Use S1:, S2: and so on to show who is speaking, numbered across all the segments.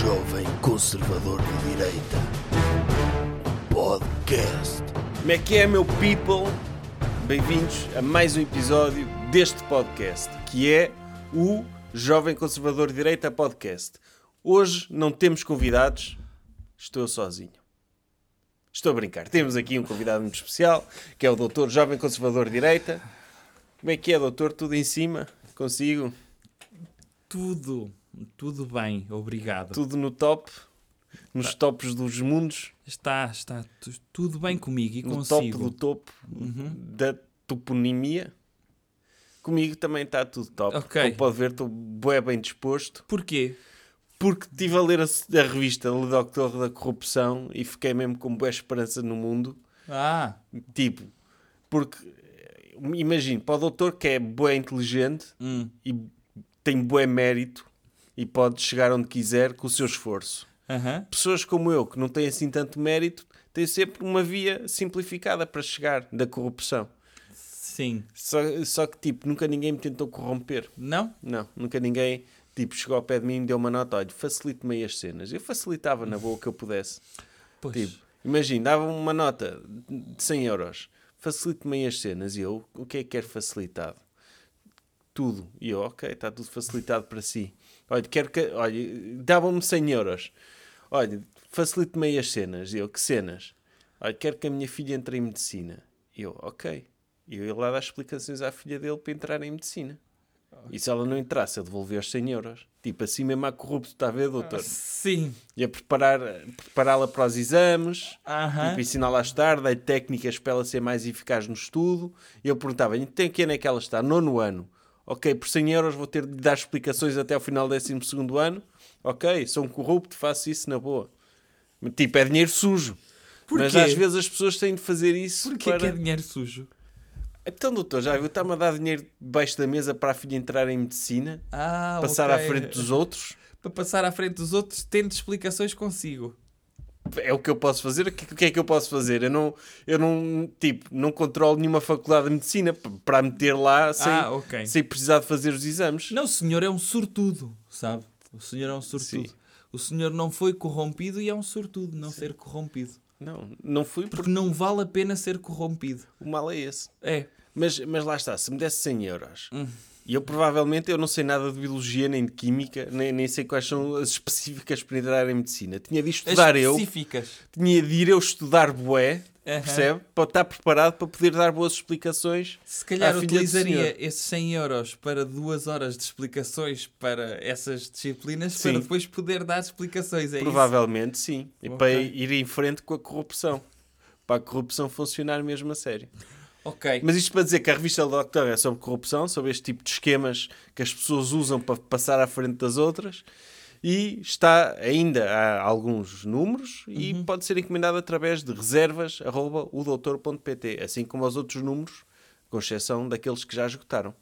S1: Jovem Conservador de Direita. Podcast.
S2: Como é que é, meu people? Bem-vindos a mais um episódio deste podcast, que é o Jovem Conservador de Direita Podcast. Hoje não temos convidados, estou sozinho. Estou a brincar. Temos aqui um convidado muito especial, que é o Doutor Jovem Conservador de Direita. Como é que é, doutor? Tudo em cima? Consigo?
S3: Tudo, tudo bem, obrigado.
S2: Tudo no top? Nos tops dos mundos?
S3: Está, está tu- tudo bem comigo e
S2: No
S3: consigo.
S2: topo do topo da toponimia? Comigo também está tudo top.
S3: Ok.
S2: Como pode ver, estou bué bem disposto.
S3: Porquê?
S2: Porque estive a ler a, a revista Le Doctor da Corrupção e fiquei mesmo com boa esperança no mundo.
S3: Ah,
S2: Tipo, porque imagino, para o doutor que é bué inteligente
S3: hum,
S2: e tem bué mérito e pode chegar onde quiser com o seu esforço.
S3: aham.
S2: Pessoas como eu, que não têm assim tanto mérito, têm sempre uma via simplificada para chegar da corrupção.
S3: Sim.
S2: Só, só que, tipo, nunca ninguém me tentou corromper.
S3: Não?
S2: Não, nunca ninguém, tipo, chegou ao pé de mim e me deu uma nota, olha, facilite-me as cenas. Eu facilitava na boa que eu pudesse.
S3: Pois.
S2: Tipo, imagina, dava uma nota de 100 euros, facilite-me as cenas. E eu, o que é que quero facilitado? Tudo. E eu, ok, está tudo facilitado para si. Olha, quero que, olha, davam-me 100 euros. Olha, facilite-me aí as cenas. E eu, que cenas? Olha, quero que a minha filha entre em medicina. E eu, ok. E eu ia lá dar explicações à filha dele para entrar em medicina. E se ela não entrasse, eu devolvia os 100 euros. Tipo, assim mesmo há corrupto, está a ver, doutor?
S3: Sim.
S2: Ia preparar, prepará-la para os exames,
S3: Aham.
S2: tipo, ensiná-la a estudar, dei técnicas para ela ser mais eficaz no estudo. E eu perguntava, então que ano é que ela está? Nono ano. Ok, por 100 euros vou ter de dar explicações até ao final do 12 ano. Ok, sou um corrupto, faço isso na boa. Tipo, é dinheiro sujo. Mas
S3: Porquê?
S2: às vezes as pessoas têm de fazer isso
S3: Porquê
S2: para...
S3: que é dinheiro sujo?
S2: Então, doutor, já viu? Está-me a dar dinheiro debaixo da mesa para a filha entrar em medicina?
S3: Ah,
S2: Passar
S3: ok.
S2: à frente dos outros?
S3: Para passar à frente dos outros, tendo explicações consigo.
S2: É o que eu posso fazer. O que, que é que eu posso fazer? Eu não, eu não, tipo, não controlo nenhuma faculdade de medicina para meter lá sem,
S3: Ah, ok.
S2: sem precisar de fazer os exames.
S3: Não, o senhor é um sortudo, sabe? O senhor é um sortudo.
S2: Sim.
S3: O senhor não foi corrompido e é um sortudo não ser corrompido.
S2: Não, não fui porque
S3: Porque não vale a pena ser corrompido.
S2: o mal é esse.
S3: É.
S2: Mas, mas lá está, se me desse 100 euros,
S3: Hum.
S2: e eu provavelmente eu não sei nada de biologia nem de química, nem, nem sei quais são as específicas para entrar em medicina. Tinha de
S3: As
S2: estudar eu,
S3: específicas.
S2: tinha de ir eu estudar bué,
S3: Aham.
S2: percebe? Para estar preparado para poder dar boas explicações.
S3: Se calhar utilizaria esses 100 euros para duas horas de explicações para essas disciplinas
S2: Sim.
S3: para depois poder dar explicações. É
S2: Provavelmente sim. E
S3: Ok.
S2: para ir em frente com a corrupção. Para a corrupção funcionar mesmo a sério.
S3: isso? Ok.
S2: Mas isto para dizer que a revista do Doctor é sobre corrupção, sobre este tipo de esquemas que as pessoas usam para passar à frente das outras. E está ainda há alguns números e
S3: Uhum.
S2: pode ser encomendado através de reservas.udoutor.pt, assim como os outros números, com exceção daqueles que já esgotaram,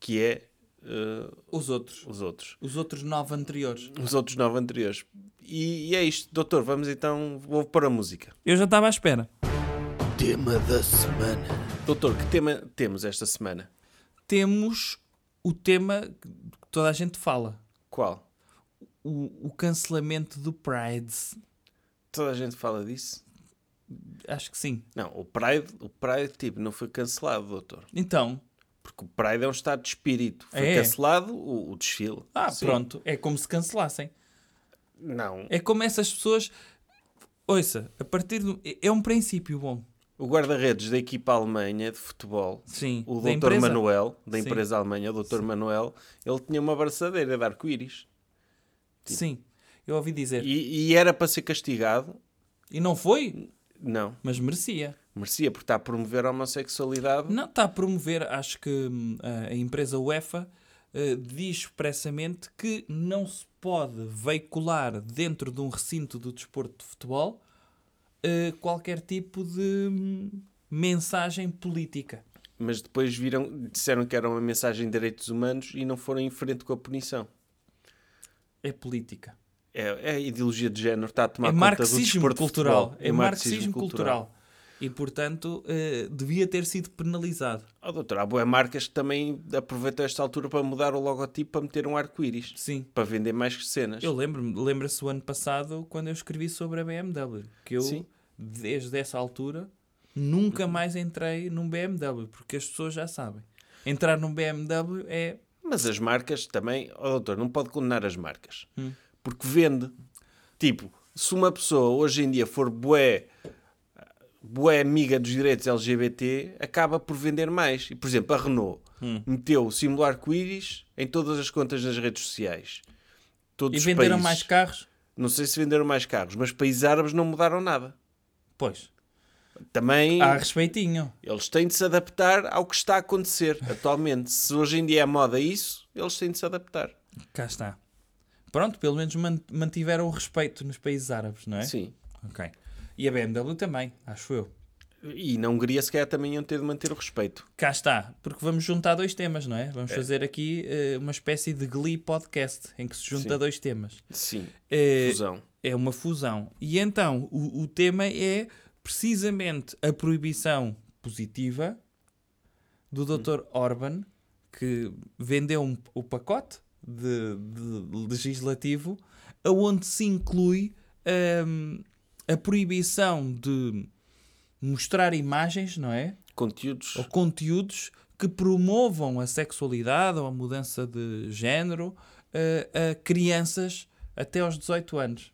S2: que é eh,
S3: Os outros.
S2: os outros.
S3: Os outros nove anteriores.
S2: os outros nove anteriores. E, e é isto, doutor. Vamos então, vou para a música.
S3: Eu já estava à espera.
S1: Tema da semana.
S2: Doutor, que tema temos esta semana?
S3: Temos o tema que toda a gente fala.
S2: Qual?
S3: O, o cancelamento do Pride.
S2: Toda a gente fala disso?
S3: Acho que sim.
S2: Não, o Pride, o Pride tipo, não foi cancelado, doutor.
S3: Então,
S2: Porque o Pride é um estado de espírito. Foi
S3: É.
S2: cancelado o, o desfile.
S3: ah,
S2: Sim.
S3: pronto. É como se cancelassem.
S2: Não.
S3: É como essas pessoas. Ouça, a partir do. é- É um princípio bom.
S2: O guarda-redes da equipa alemanha de futebol,
S3: Sim.
S2: o
S3: empresa.
S2: Manuel, da
S3: Sim.
S2: empresa alemã, o doutor Manuel, ele tinha uma abraçadeira de arco-íris.
S3: Sim. Eu ouvi dizer.
S2: E, e era para ser castigado.
S3: E não foi,
S2: Não.
S3: mas merecia.
S2: Merecia, porque está a promover a homossexualidade.
S3: Não, está a promover, acho que hum, a empresa UEFA eh, diz expressamente que não se pode veicular dentro de um recinto do desporto de futebol eh, qualquer tipo de hum, mensagem política.
S2: mas depois viram, disseram que era uma mensagem de direitos humanos e não foram em frente com a punição.
S3: É política.
S2: É, é ideologia de género está a tomar
S3: é marxismo
S2: desporto de
S3: cultural.
S2: futebol.
S3: É marxismo cultural. E, portanto, eh, devia ter sido penalizado.
S2: Oh, doutor, há boas marcas que também aproveitam esta altura para mudar o logotipo para meter um arco-íris.
S3: Sim.
S2: Para vender mais cenas.
S3: Eu lembro-me, lembra-se o ano passado quando eu escrevi sobre a BMW, que eu,
S2: Sim.
S3: desde essa altura, nunca mais entrei num BMW, porque as pessoas já sabem. Entrar num BMW é.
S2: Mas as marcas também, oh, doutor, não pode condenar as marcas.
S3: Hum.
S2: Porque vende. Tipo, se uma pessoa hoje em dia for bué, bué amiga dos direitos LGBT, acaba por vender mais. E, por exemplo, a Renault
S3: Hum.
S2: meteu o símbolo arco-íris em todas as contas nas redes sociais. Todos
S3: E venderam
S2: países.
S3: mais carros?
S2: Não sei se venderam mais carros, mas países árabes não mudaram nada.
S3: Pois.
S2: Também
S3: Há respeitinho.
S2: eles têm de se adaptar ao que está a acontecer atualmente. Se hoje em dia é moda isso, eles têm de se adaptar.
S3: Cá está. Pronto, pelo menos man- mantiveram o respeito nos países árabes, não é?
S2: Sim.
S3: Ok. E a BMW também, acho eu.
S2: E na Hungria, se calhar, também iam ter de manter o respeito.
S3: Cá está, porque vamos juntar dois temas, não é? Vamos fazer aqui eh, uma espécie de Glee podcast em que se junta
S2: Sim.
S3: dois temas.
S2: Sim.
S3: Eh,
S2: Fusão.
S3: é uma fusão. E então o, o tema é precisamente a proibição positiva do Dr. Orban, que vendeu um- o pacote de, de legislativo, aonde se inclui hum, a proibição de mostrar imagens, não é?
S2: Conteúdos.
S3: ou conteúdos que promovam a sexualidade ou a mudança de género a, a crianças até aos 18 anos.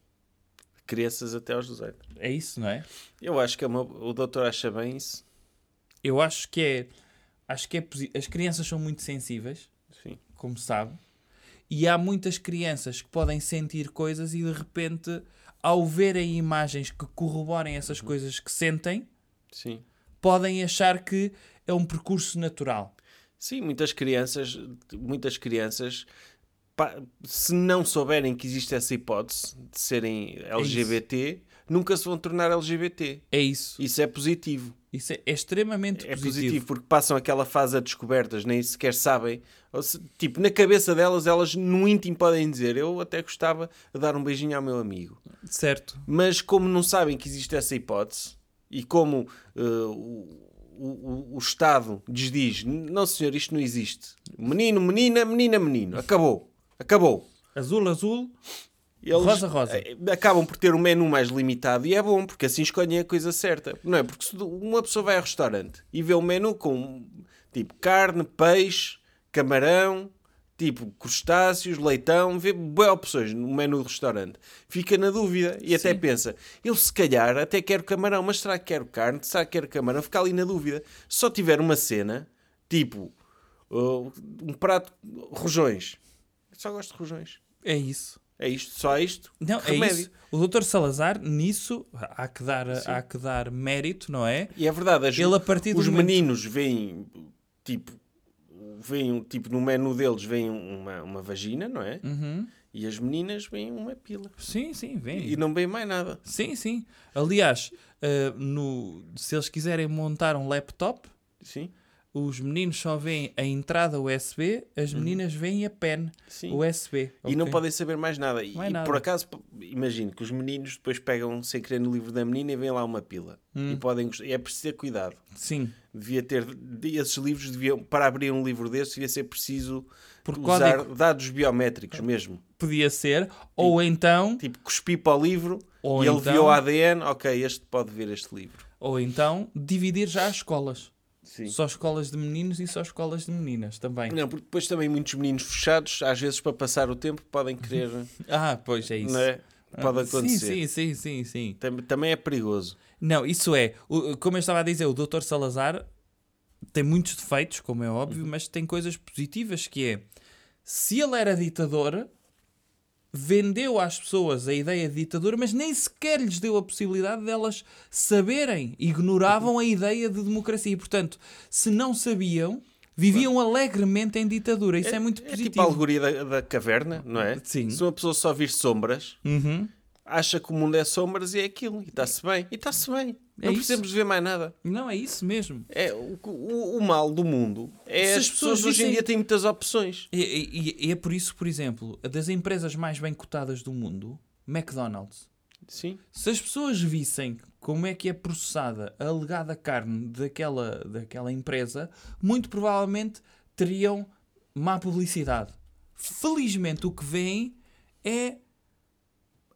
S2: Crianças até aos 18.
S3: É isso, não é?
S2: Eu acho que é uma... o doutor acha bem isso.
S3: Eu acho que é. Acho que é As crianças são muito sensíveis,
S2: Sim.
S3: como sabe, e há muitas crianças que podem sentir coisas e de repente, ao verem imagens que corroborem essas coisas que sentem,
S2: Sim.
S3: podem achar que é um percurso natural.
S2: Sim, muitas crianças, muitas crianças, se não souberem que existe essa hipótese de serem LGBT, nunca se vão tornar LGBT.
S3: É isso.
S2: Isso é positivo.
S3: Isso é, é extremamente
S2: É
S3: positivo.
S2: positivo porque passam aquela fase a descobertas, nem sequer sabem. Se- tipo, na cabeça delas, elas no íntimo podem dizer: Eu até gostava de dar um beijinho ao meu amigo.
S3: Certo.
S2: Mas como não sabem que existe essa hipótese e como eh, o, o, o Estado lhes diz: Não, senhor, isto não existe. Menino, menina, menina, menino. Acabou. Acabou.
S3: Azul, azul.
S2: Eles
S3: Rosa, rosa.
S2: eh, acabam por ter um menu mais limitado e é bom, porque assim escolhem a coisa certa. Não é? Porque se uma pessoa vai ao restaurante e vê um menu com tipo carne, peixe, camarão, tipo crustáceos, leitão, vê boas opções no menu do restaurante. Fica na dúvida e até
S3: Sim.
S2: pensa: eu se calhar até quero camarão, mas será que quero carne? Será que quero camarão? Fica ali na dúvida. Se só tiver uma cena, tipo uh, um prato, rojões. Só gosto de rojões.
S3: É isso.
S2: É isto, só isto.
S3: Não,
S2: Remédio.
S3: é isso. O Dr. Salazar, nisso, há que dar, há que dar mérito, não é?
S2: E é verdade, as-
S3: Ele, a partir
S2: os
S3: momento-
S2: meninos veem, tipo, veem, tipo, no menu deles vem uma, uma vagina, não é?
S3: Uhum.
S2: E as meninas veem uma pila.
S3: Sim, sim, vem.
S2: E não veem mais nada.
S3: Sim, sim. Aliás, eh, no, se eles quiserem montar um laptop,
S2: Sim,
S3: os meninos só veem a entrada USB, as meninas veem a pen
S2: Uhum. sim.
S3: USB.
S2: E não
S3: ok?
S2: podem saber mais nada. E, e
S3: nada.
S2: por acaso, imagino que os meninos depois pegam sem querer no livro da menina e veem lá uma pila.
S3: Hum.
S2: E podem é preciso ter cuidado.
S3: Sim.
S2: Devia ter, esses livros deviam, para abrir um livro desse, devia ser preciso
S3: Por
S2: usar
S3: código.
S2: dados biométricos mesmo.
S3: Podia ser. Ou então,
S2: Tipo, cuspi para o livro
S3: Ou
S2: e ele
S3: então-
S2: viu o ADN, ok, este pode ver este livro.
S3: ou então dividir já as escolas.
S2: Sim.
S3: Só escolas de meninos e só escolas de meninas também.
S2: Não, porque depois também muitos meninos fechados, às vezes para passar o tempo, podem querer.
S3: Ah, pois é isso.
S2: não é? Pode
S3: Ah,
S2: acontecer.
S3: Sim, sim, sim, sim, sim.
S2: Tam- Também é perigoso.
S3: Não, isso é. o- Como eu estava a dizer, o Dr. Salazar tem muitos defeitos, como é óbvio,
S2: Uhum.
S3: mas tem coisas positivas que é se ele era ditador, vendeu às pessoas a ideia de ditadura, mas nem sequer lhes deu a possibilidade delas saberem. Ignoravam a ideia de democracia. E, portanto, se não sabiam, viviam alegremente em ditadura. Isso é, muito
S2: É
S3: positivo.
S2: tipo a alegoria da, da caverna, não é?
S3: Sim.
S2: Se uma pessoa só vir sombras,
S3: Uhum.
S2: acha que o mundo é sombras e é aquilo. E está-se bem. E está-se bem.
S3: É
S2: não
S3: isso.
S2: precisamos de ver mais nada.
S3: Não, é isso mesmo.
S2: É, o, o- o mal do mundo é
S3: Se
S2: as
S3: as
S2: pessoas
S3: pessoas
S2: hoje em dia têm muitas opções.
S3: E, e- e é por isso, por exemplo, das empresas mais bem cotadas do mundo, McDonald's.
S2: Sim.
S3: Se as pessoas vissem como é que é processada a alegada carne daquela, daquela empresa, muito provavelmente teriam má publicidade. Felizmente o que vêm é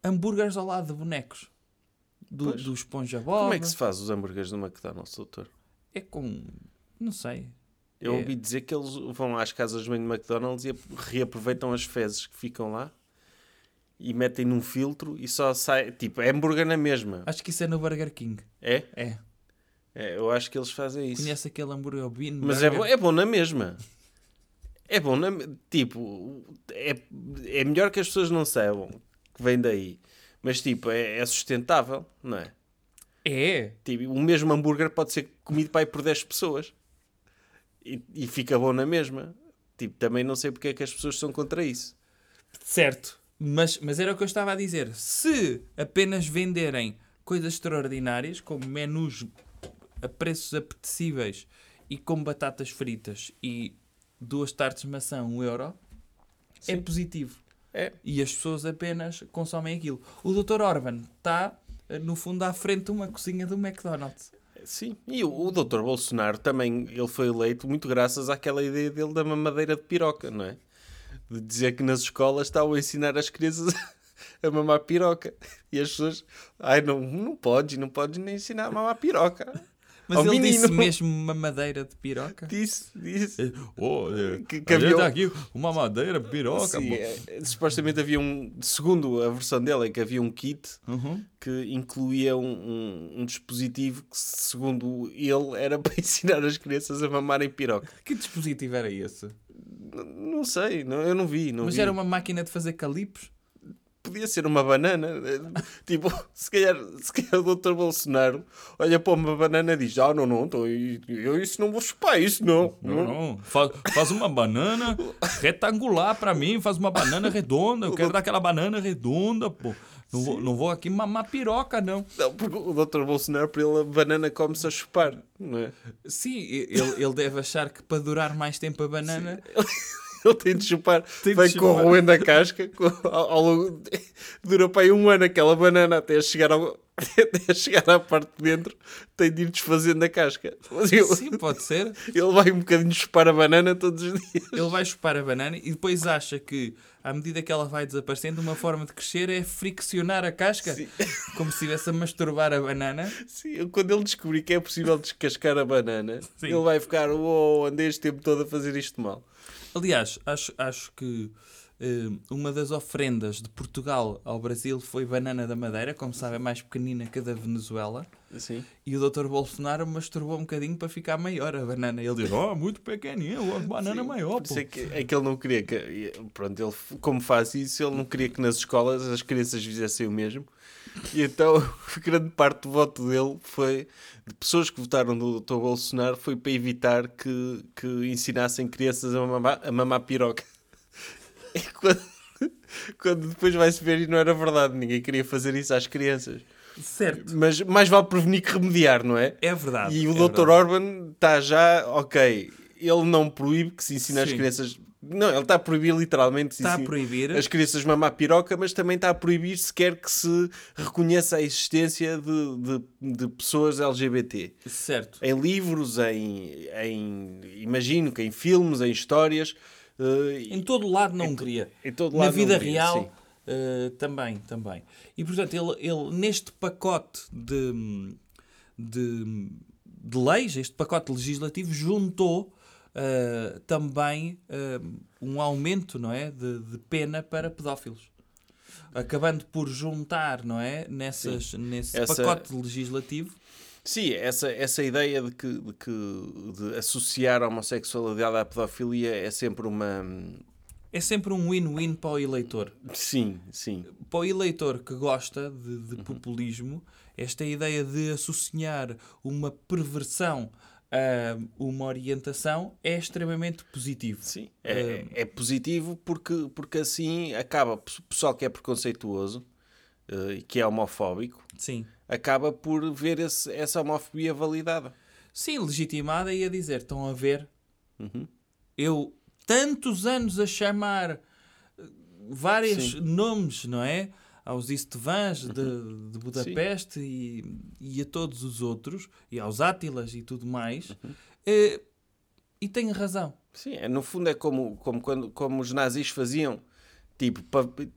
S3: hambúrgueres ao lado de bonecos. Do,
S2: Pois.
S3: do Esponja Bob.
S2: Como é que se faz os hambúrgueres do McDonald's, doutor?
S3: É com... Não sei.
S2: Eu
S3: É-
S2: ouvi dizer que eles vão às casas de banho do McDonald's e ap- reaproveitam as fezes que ficam lá e metem num filtro e só sai. Tipo, é hambúrguer na mesma.
S3: Acho que isso é no Burger King.
S2: É?
S3: É.
S2: É, eu acho que eles fazem isso.
S3: Conhece aquele hambúrguer Bean
S2: Mas é bom, é bom na mesma. É bom na Tipo, é, é melhor que as pessoas não saibam que vem daí. Mas, tipo, é, é sustentável, não é?
S3: É.
S2: Tipo, o mesmo hambúrguer pode ser comido para aí por 10 pessoas. E, e fica bom na mesma. Tipo, também não sei porque é que as pessoas são contra isso.
S3: Certo. Mas, mas era o que eu estava a dizer. Se apenas venderem coisas extraordinárias, como menus a preços apetecíveis e com batatas fritas e duas tartes de maçã, um euro, é
S2: Sim.
S3: positivo.
S2: É.
S3: E as pessoas apenas consomem aquilo. O Dr. Orban está, eh, no fundo, à frente de uma cozinha do McDonald's.
S2: Sim. E o, o Dr. Bolsonaro também, ele foi eleito muito graças àquela ideia dele da mamadeira de piroca, não é? De dizer que nas escolas estavam a ensinar as crianças a mamar piroca. E as pessoas, ai, não, não podes, não podes nem ensinar a mamar piroca.
S3: Mas
S2: Ao
S3: ele
S2: menino.
S3: disse mesmo mamadeira de piroca.
S2: Disse, disse.
S3: Oh,
S2: Que- que havia-
S3: aqui uma madeira piroca.
S2: Sim, é, é, supostamente havia um, segundo a versão dela, é que havia um kit
S3: Uhum.
S2: que incluía um, um, um dispositivo que, segundo ele, era para ensinar as crianças a mamarem piroca.
S3: Que dispositivo era esse?
S2: N- Não sei, não, eu não vi. Não
S3: Mas
S2: vi.
S3: era uma máquina de fazer calipos?
S2: Podia ser uma banana. tipo, se calhar, se calhar o Dr. Bolsonaro olha para uma banana e diz: Ah, não, não, então, eu, isso não vou chupar, isso não.
S3: Não, não. Faz, faz uma banana retangular pra mim, faz uma banana redonda. Eu quero dar aquela banana redonda, pô. Não vou, não vou aqui mamar piroca, não.
S2: Não, porque o Dr. Bolsonaro, para ele, a banana come-se a chupar, não é?
S3: Sim, ele, ele deve achar que para durar mais tempo a banana.
S2: Ele tem de chupar,
S3: Tem de
S2: vai
S3: chupar.
S2: corroendo a casca ao, ao longo. de- Dura para aí um ano aquela banana até chegar, ao, até chegar à parte de dentro, tem de ir desfazendo a casca. Mas ele,
S3: Sim, pode ser.
S2: ele vai um bocadinho chupar a banana todos os dias.
S3: Ele vai chupar a banana e depois acha que, à medida que ela vai desaparecendo, uma forma de crescer é friccionar a casca,
S2: Sim.
S3: como se estivesse a masturbar a banana.
S2: Sim, quando ele descobrir que é possível descascar a banana,
S3: Sim.
S2: ele vai ficar, oh, andei este tempo todo a fazer isto mal.
S3: Aliás, acho, acho que eh, uma das ofrendas de Portugal ao Brasil foi banana da Madeira, como sabe, é mais pequenina que a da Venezuela.
S2: Sim.
S3: E o Dr. Bolsonaro masturbou um bocadinho para ficar maior a banana. Ele diz: Oh, muito pequenininha, de banana maior.
S2: Por é que, é que ele não queria que. Pronto, ele, como faz isso, ele não queria que nas escolas as crianças fizessem o mesmo. E então, grande parte do voto dele foi. de pessoas que votaram no Dr. Bolsonaro foi para evitar que, que ensinassem crianças a mamar, a mamar piroca. E quando, quando depois vai-se ver, e não era verdade, ninguém queria fazer isso às crianças.
S3: Certo.
S2: Mas mais vale prevenir que remediar, não é?
S3: É verdade.
S2: E o
S3: é
S2: Dr.
S3: verdade.
S2: Orban está já, ok, ele não proíbe que se ensine às
S3: Sim.
S2: crianças. Não, ele está a proibir literalmente
S3: Está a
S2: ensine
S3: proibir.
S2: as crianças mamar piroca, mas também está a proibir sequer que se reconheça a existência de, de, de pessoas LGBT.
S3: Certo.
S2: Em livros, em, em. Imagino que em filmes, em histórias. eh,
S3: Em todo lado não queria.
S2: em todo
S3: Na
S2: lado
S3: vida
S2: não queria,
S3: real
S2: sim.
S3: eh, também, também. E portanto, ele, ele neste pacote de, de, de leis, este pacote legislativo, juntou eh, também eh, um aumento não é, de, de pena para pedófilos. Acabando por juntar, não é? Nessas, nesse
S2: Essa-
S3: pacote legislativo.
S2: Sim, essa, essa ideia de que, de que de associar a homossexualidade à pedofilia é sempre uma.
S3: É sempre um win-win para o eleitor.
S2: Sim, sim.
S3: para o eleitor que gosta de,
S2: Uhum.
S3: de populismo, esta ideia de associar uma perversão a uma orientação é extremamente positivo.
S2: Sim, é, é positivo porque, porque assim acaba, o pessoal que é preconceituoso eh, e que é homofóbico,
S3: Sim.
S2: acaba por ver esse- essa homofobia validada.
S3: Sim, legitimada e a dizer, estão a ver,
S2: Uhum.
S3: eu tantos anos a chamar vários
S2: Sim.
S3: nomes, não é? Aos Istvans de, de Budapeste e, e a todos os outros, e aos Átilas e tudo mais, eh, e tem razão.
S2: Sim, é, no fundo é como, como, quando, como os nazis faziam. Tipo,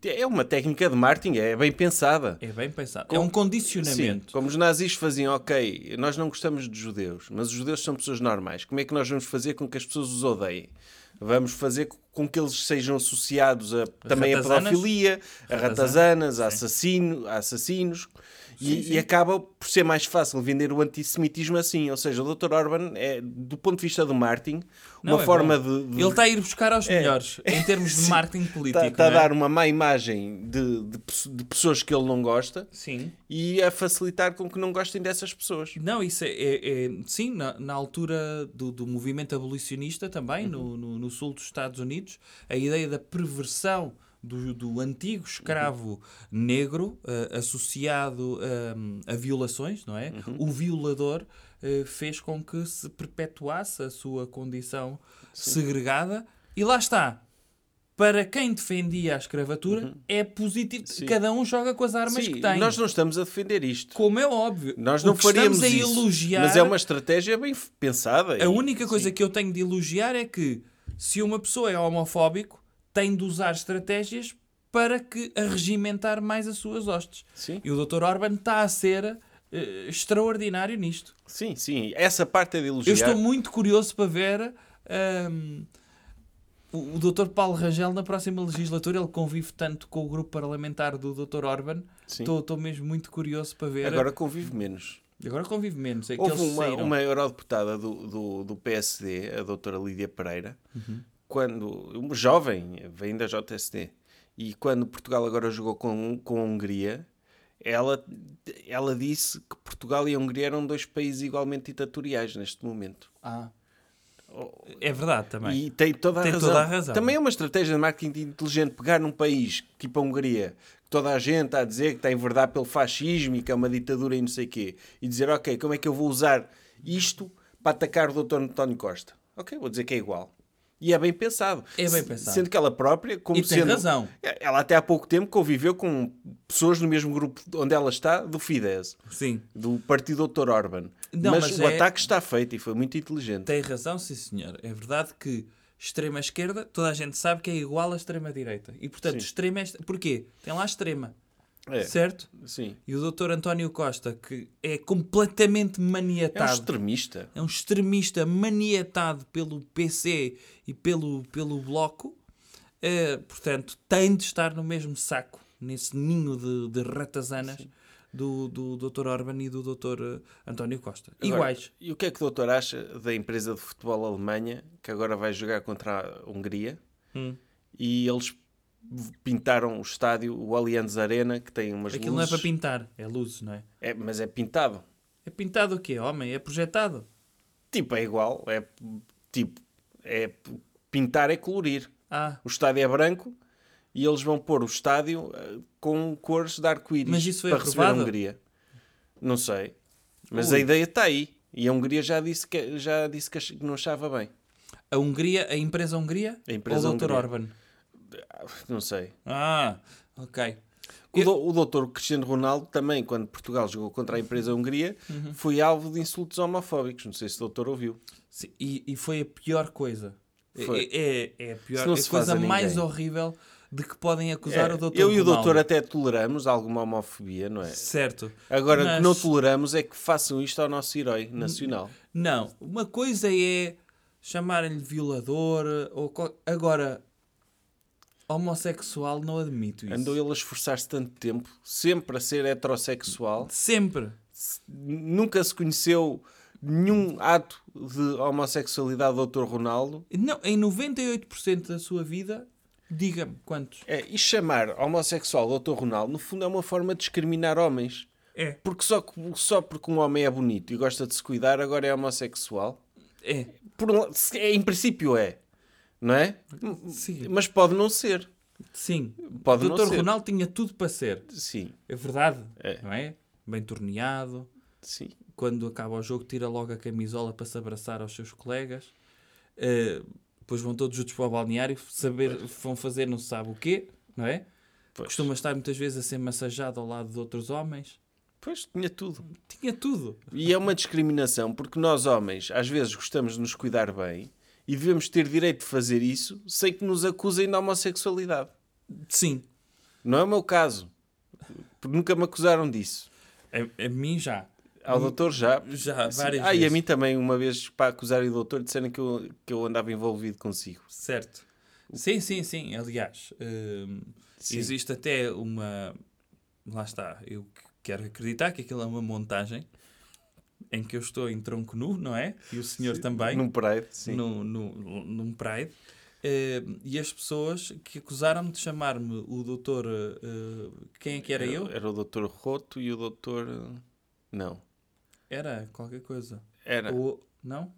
S2: é uma técnica de marketing, é bem pensada.
S3: É bem pensado.
S2: Com-
S3: é um
S2: Sim,
S3: condicionamento.
S2: como os nazis faziam, ok, nós não gostamos de judeus, mas os judeus são pessoas normais. Como é que nós vamos fazer com que as pessoas os odeiem? Vamos fazer com que eles sejam associados a, também a pedofilia, a
S3: Ratazanas,
S2: ratazanas, a, assassino, a assassinos. E, e acaba por ser mais fácil vender o antissemitismo assim. Ou seja, o Dr. Orban é, do ponto de vista do marketing,
S3: Não,
S2: uma
S3: é
S2: forma de, de
S3: Ele está a ir buscar aos melhores em termos de marketing político.
S2: está, está a
S3: é?
S2: dar uma má imagem de, de, de pessoas que ele não gosta
S3: Sim.
S2: e a facilitar com que não gostem dessas pessoas.
S3: Não, isso é, é- é- sim, na, na altura do, do movimento abolicionista também, no, no, no sul dos Estados Unidos, a ideia da perversão do, do antigo escravo negro eh, associado hum, a violações, não é? O violador eh, fez com que se perpetuasse a sua condição segregada e lá está. Para quem defendia a escravatura, é positivo.
S2: Sim.
S3: Cada um joga com as armas
S2: Sim,
S3: que tem.
S2: nós não estamos a defender isto.
S3: Como é óbvio.
S2: Nós não faríamos
S3: estamos a
S2: isso.
S3: elogiar
S2: Mas é uma estratégia bem pensada.
S3: a única coisa que eu tenho de elogiar é que se uma pessoa é homofóbico, tem de usar estratégias para que arregimentar mais as suas hostes.
S2: Sim.
S3: E o Dr. Orban está a ser eh, extraordinário nisto.
S2: Sim, sim. Essa parte é de elogiar.
S3: Eu estou muito curioso para ver ahm, o, o Dr. Paulo Rangel na próxima legislatura. Ele convive tanto com o grupo parlamentar do Dr. Orban. Estou, mesmo muito curioso para ver.
S2: Agora convive menos.
S3: Agora convive menos. É
S2: Houve uma,
S3: saíram.
S2: uma eurodeputada do, do, do PSD, a doutora Lídia Pereira,
S3: Uhum.
S2: Quando, uma jovem, vem da JSD, e quando Portugal agora jogou com, com a Hungria, ela, ela disse que Portugal e a Hungria eram dois países igualmente ditatoriais neste momento.
S3: Ah. É verdade também.
S2: E tem toda a,
S3: Tem
S2: razão.
S3: toda a razão.
S2: Também é uma estratégia de marketing inteligente pegar num país tipo a Hungria, que toda a gente está a dizer que está em verdade pelo fascismo e que é uma ditadura e não sei o quê, e dizer, ok, como é que eu vou usar isto para atacar o Dr. António Costa? Ok, vou dizer que é igual. E é bem pensado.
S3: É bem pensado.
S2: Sendo que ela própria, como
S3: E tem
S2: sendo,
S3: razão.
S2: Ela até há pouco tempo conviveu com pessoas no mesmo grupo onde ela está, do Fidesz,
S3: Sim.
S2: do partido Dr. Orban.
S3: Não,
S2: mas,
S3: mas
S2: o
S3: é-
S2: ataque está feito e foi muito inteligente.
S3: Tem razão, sim senhor. É verdade que extrema-esquerda, toda a gente sabe que é igual à extrema-direita. E portanto,
S2: Sim.
S3: extrema é... Porquê? Tem lá extrema.
S2: É,
S3: Certo?
S2: sim.
S3: E o Dr. António Costa, que é completamente
S2: É um
S3: maniatado.
S2: extremista.
S3: é um extremista maniatado pelo PC e pelo, pelo Bloco, eh, portanto, tem de estar no mesmo saco, nesse ninho de, de ratazanas do, do Dr. Orban e do Dr. António Costa.
S2: Agora,
S3: Iguais.
S2: E o que é que o doutor acha da empresa de futebol Alemanha que agora vai jogar contra a Hungria
S3: Hum.
S2: e eles pintaram o estádio, o Allianz Arena, que tem umas
S3: Aquilo não é
S2: luzes.
S3: para pintar, é luzes, não é?
S2: É, mas é pintado.
S3: É pintado o quê, homem? É projetado.
S2: Tipo, é igual. É tipo, é pintar é colorir.
S3: Ah,
S2: O estádio é branco e eles vão pôr o estádio eh, com cores de arco-íris para receber a
S3: aprovado?
S2: Hungria. Não sei. Mas
S3: Ui.
S2: a ideia está aí. E a Hungria já disse que, já disse que não achava bem.
S3: a Hungria, a empresa Hungria?
S2: A empresa
S3: ou o Dr. Orban?
S2: Não sei.
S3: Ah, ok.
S2: O, do, o doutor Cristiano Ronaldo também, quando Portugal jogou contra a empresa Hungria,
S3: Uhum.
S2: foi alvo de insultos homofóbicos. Não sei se o doutor ouviu.
S3: Sim, e, e foi a pior coisa. É-
S2: Foi.
S3: É, é a pior a coisa
S2: a
S3: mais horrível de que podem acusar
S2: É,
S3: o doutor
S2: eu e o doutor até toleramos alguma homofobia, não é?
S3: Certo.
S2: Agora, o que não toleramos é que façam isto ao nosso herói nacional.
S3: Não, uma coisa é chamarem-lhe violador ou agora homossexual não admito isso.
S2: Andou ele a esforçar-se tanto tempo, sempre a ser heterossexual,
S3: Sempre.
S2: nunca se conheceu nenhum ato de homossexualidade do Dr. Ronaldo.
S3: Não, em 98% da sua vida, diga-me quantos.
S2: É, e chamar homossexual o Dr. Ronaldo, no fundo, é uma forma de discriminar homens.
S3: É.
S2: Porque só, só porque um homem é bonito e gosta de se cuidar, agora é homossexual.
S3: É.
S2: Por é, em princípio é. Não é?
S3: Sim.
S2: Mas pode não ser.
S3: Sim.
S2: Pode
S3: o
S2: não
S3: doutor
S2: ser.
S3: Ronaldo tinha tudo para ser.
S2: Sim,
S3: É verdade.
S2: É.
S3: Não é? Bem torneado.
S2: sim.
S3: quando acaba o jogo, tira logo a camisola para se abraçar aos seus colegas. Uh, depois vão todos juntos para o balneário, saber, vão fazer não se sabe o quê, não é?
S2: Pois.
S3: Costuma estar muitas vezes a ser massajado ao lado de outros homens.
S2: Pois, tinha tudo.
S3: Tinha tudo.
S2: E é uma discriminação, porque nós, homens, às vezes gostamos de nos cuidar bem e devemos ter direito de fazer isso sem que nos acusem de homossexualidade.
S3: Sim.
S2: Não é o meu caso. Nunca me acusaram disso.
S3: A, a mim já.
S2: Ao doutor já.
S3: Já,
S2: Sim.
S3: várias
S2: Ah, e a
S3: vezes.
S2: mim também, uma vez, para acusarem o doutor, disseram que eu, que eu andava envolvido consigo.
S3: Certo. Sim, sim, sim. Aliás, hum,
S2: Sim.
S3: existe até uma. Lá está. Eu quero acreditar que aquilo é uma montagem em que eu estou em tronco nu, não é? E o senhor também.
S2: Num Pride, sim.
S3: no, no, num Pride. Eh, e as pessoas que acusaram-me de chamar-me o doutor. eh, quem é que era eu?
S2: Era o doutor Roto e o doutor... Não.
S3: Era qualquer coisa.
S2: Era.
S3: O, não?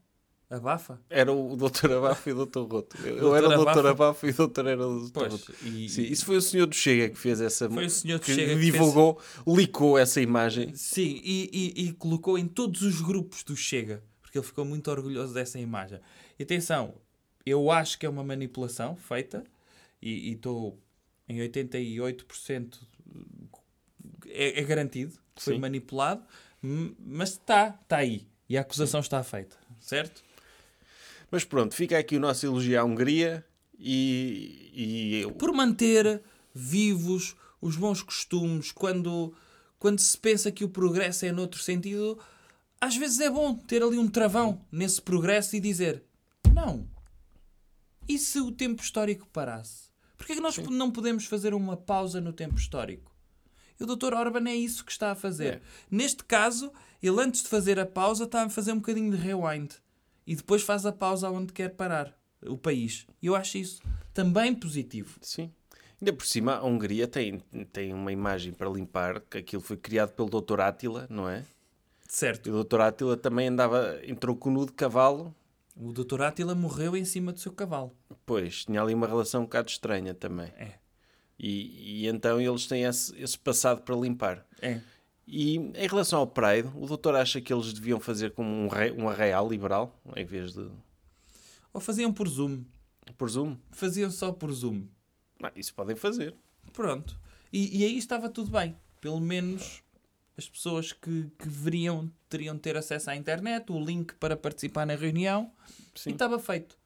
S3: Abafa?
S2: Era o doutor Abafo e o doutor Roto. Eu,
S3: Doutor
S2: era o doutor.
S3: Abafo
S2: e o doutor era o doutor. Roto.
S3: E,
S2: Sim, isso foi o senhor do Chega que fez essa...
S3: Foi o senhor do
S2: que
S3: Chega que
S2: divulgou, licou essa imagem.
S3: Sim, e, e- e colocou em todos os grupos do Chega, porque ele ficou muito orgulhoso dessa imagem. E atenção, eu acho que é uma manipulação feita, e estou em 88% é, é garantido que foi
S2: Sim.
S3: manipulado, mas está, está aí. E a acusação está feita, certo?
S2: Mas pronto, fica aqui o nosso elogio à Hungria e, e eu-
S3: Por manter vivos os bons costumes, quando, quando se pensa que o progresso é noutro sentido, às vezes é bom ter ali um travão nesse progresso e dizer: não. E se o tempo histórico parasse? Porquê é que nós não podemos fazer uma pausa no tempo histórico? E o Dr. Orban é isso que está a fazer.
S2: É.
S3: Neste caso, ele antes de fazer a pausa está a fazer um bocadinho de rewind. E depois faz a pausa onde quer parar o país. Eu acho isso também positivo.
S2: sim. Ainda por cima, a Hungria tem, tem uma imagem para limpar, que aquilo foi criado pelo Dr. Átila, não é?
S3: Certo.
S2: E o Dr. Átila também andava, entrou com o nu de cavalo,
S3: O Dr. Átila morreu em cima do seu cavalo.
S2: pois, tinha ali uma relação um bocado estranha também.
S3: É.
S2: E, e então eles têm esse, esse passado para limpar.
S3: É.
S2: E em relação ao Pride, o doutor acha que eles deviam fazer como um, rei, um arraial liberal, em vez de
S3: Ou faziam por Zoom.
S2: por Zoom?
S3: Faziam só por Zoom.
S2: Ah, isso podem fazer.
S3: Pronto. E, e aí estava tudo bem. Pelo menos as pessoas que, que veriam teriam de ter acesso à internet, o link para participar na reunião
S2: Sim.
S3: e estava feito.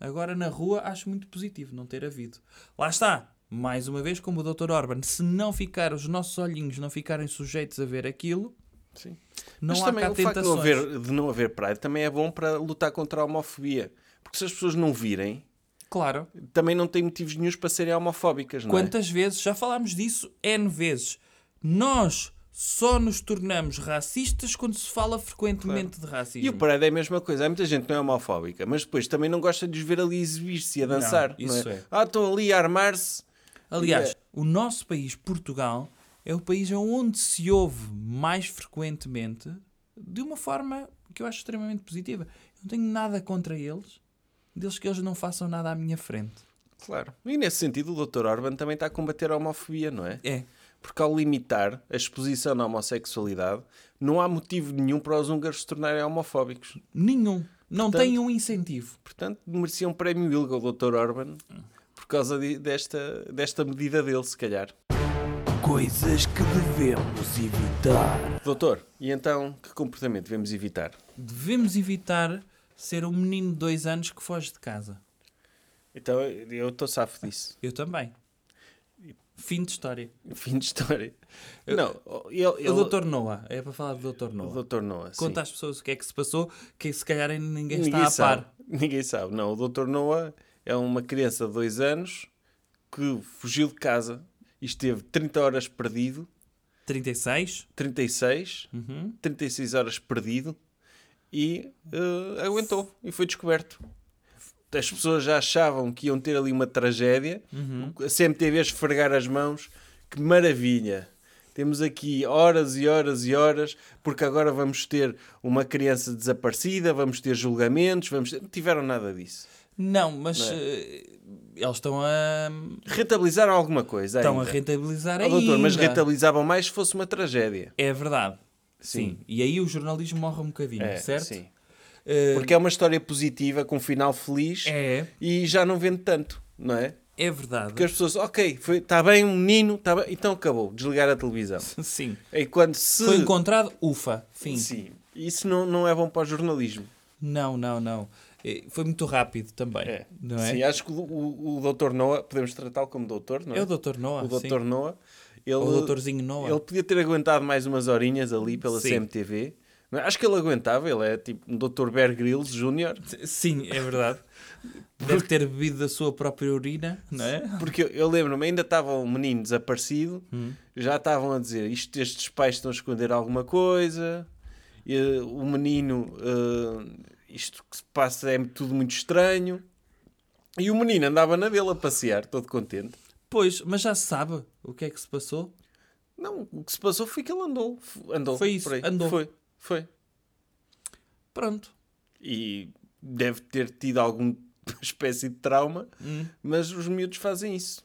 S3: Agora na rua acho muito positivo não ter havido. Lá está. Mais uma vez, como o Dr. Orban, se não ficar, os nossos olhinhos não ficarem sujeitos a ver aquilo,
S2: Sim.
S3: não
S2: Mas
S3: há
S2: também
S3: cá
S2: o facto de não,
S3: tentações.
S2: haver, de não haver também é bom para lutar contra a homofobia. Porque se as pessoas não virem,
S3: Claro.
S2: também não têm motivos nenhums para serem homofóbicas, não é?
S3: Quantas vezes, já falámos disso N vezes, nós só nos tornamos racistas quando se fala frequentemente de racismo.
S2: E o Pride é a mesma coisa. Há muita gente que não é homofóbica, mas depois também não gosta de os ver ali exibir-se e a dançar. Não,
S3: isso
S2: é?
S3: é.
S2: Ah, estão ali a armar-se.
S3: Aliás, o nosso país, Portugal, é o país onde se ouve mais frequentemente de uma forma que eu acho extremamente positiva. Eu não tenho nada contra eles, deles que eles não façam nada à minha frente.
S2: Claro. E nesse sentido, o Dr. Orban também está a combater a homofobia, não é?
S3: É.
S2: Porque ao limitar a exposição na homossexualidade, não há motivo nenhum para os húngaros se tornarem homofóbicos.
S3: Nenhum. Não
S2: Portanto-
S3: tem um incentivo.
S2: Portanto, merecia um prémio ILGA o Dr. Orban por causa de- desta, desta medida dele, se calhar.
S1: Coisas que devemos evitar.
S2: Doutor, e então que comportamento devemos evitar?
S3: Devemos evitar ser um menino de dois anos que foge de casa.
S2: Então, eu estou safo disso.
S3: Eu também. Fim de história.
S2: Fim de história. Não, ele, ele,
S3: O Dr. Noah. É para falar do Dr.
S2: o
S3: Noah.
S2: Dr. Noah, sim.
S3: Conta às pessoas o que é que se passou, que se calhar ainda ninguém,
S2: Ninguém
S3: está a
S2: sabe.
S3: par.
S2: Ninguém sabe. Não, o Dr. Noah é uma criança de dois anos que fugiu de casa e esteve 30 horas perdido,
S3: 36.
S2: 36,
S3: Uhum.
S2: 36 horas perdido e eh, aguentou e foi descoberto. As pessoas já achavam que iam ter ali uma tragédia.
S3: Uhum.
S2: A CMTV a esfregar as mãos. Que maravilha! Temos aqui horas e horas e horas, porque agora vamos ter uma criança desaparecida, vamos ter julgamentos, vamos ter... não tiveram nada disso.
S3: Não, mas
S2: Não é?
S3: eh, eles estão a,
S2: Rentabilizaram alguma coisa
S3: estão a
S2: ainda.
S3: rentabilizar
S2: Oh,
S3: ainda.
S2: doutor, mas rentabilizavam mais se fosse uma tragédia.
S3: É verdade.
S2: Sim.
S3: Sim. E aí o jornalismo morre um bocadinho,
S2: É,
S3: certo?
S2: Sim.
S3: Eh,
S2: Porque é uma história positiva, com um final feliz
S3: é.
S2: e já não vende tanto, não é?
S3: É verdade.
S2: Porque as pessoas, ok, está bem um menino, tá bem, então acabou, desligar a televisão.
S3: Sim.
S2: E quando se.
S3: Foi encontrado, ufa, fim.
S2: Sim. Isso não, não é bom para o jornalismo.
S3: Não, não, não. Foi muito rápido também,
S2: É.
S3: não é?
S2: Sim, acho que o, o, o Dr. Noah, podemos tratá-lo como doutor, não é?
S3: É o Dr. Noah,
S2: o
S3: sim.
S2: Dr. Noah. Ele,
S3: o doutorzinho Noah.
S2: ele podia ter aguentado mais umas horinhas ali pela
S3: Sim.
S2: CMTV. Acho que ele aguentava, ele é tipo um Dr. Bear Grylls Jr.
S3: Sim, é verdade. Deve ter bebido da sua própria urina, não é?
S2: Porque eu, eu lembro-me, ainda estava um menino desaparecido,
S3: Hum.
S2: já estavam a dizer isto, estes pais estão a esconder alguma coisa, e, eh, o menino, eh, isto que se passa é tudo muito estranho. E o menino andava na dele a passear, todo contente.
S3: Pois, mas já se sabe o que é que se passou.
S2: Não, o que se passou foi que ele andou. andou
S3: Foi isso, andou.
S2: Foi, foi.
S3: Pronto.
S2: E deve ter tido alguma espécie de trauma,
S3: Hum.
S2: mas os miúdos fazem isso.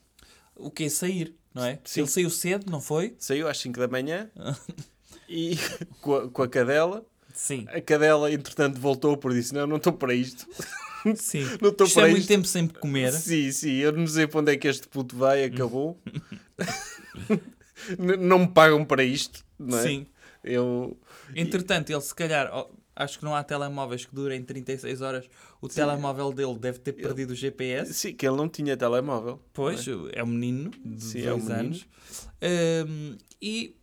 S3: O que é sair, não é?
S2: Sim.
S3: Ele saiu cedo, não foi?
S2: Saiu às 5 da manhã e com a, com a cadela.
S3: Sim.
S2: A cadela, entretanto, voltou por disse: Não, não estou para isto.
S3: Sim.
S2: Não estou
S3: Isto
S2: para
S3: é muito
S2: isto.
S3: tempo sem comer.
S2: Sim, sim, eu não sei para onde é que este puto vai, acabou. Não me pagam para isto, não é?
S3: Sim.
S2: Eu.
S3: Entretanto, ele se calhar, acho que não há telemóveis que durem 36 horas. O telemóvel dele deve ter perdido o GPS.
S2: Sim, que ele não tinha telemóvel.
S3: Pois, é um menino de
S2: Sim,
S3: dois
S2: é um
S3: anos. Hum, e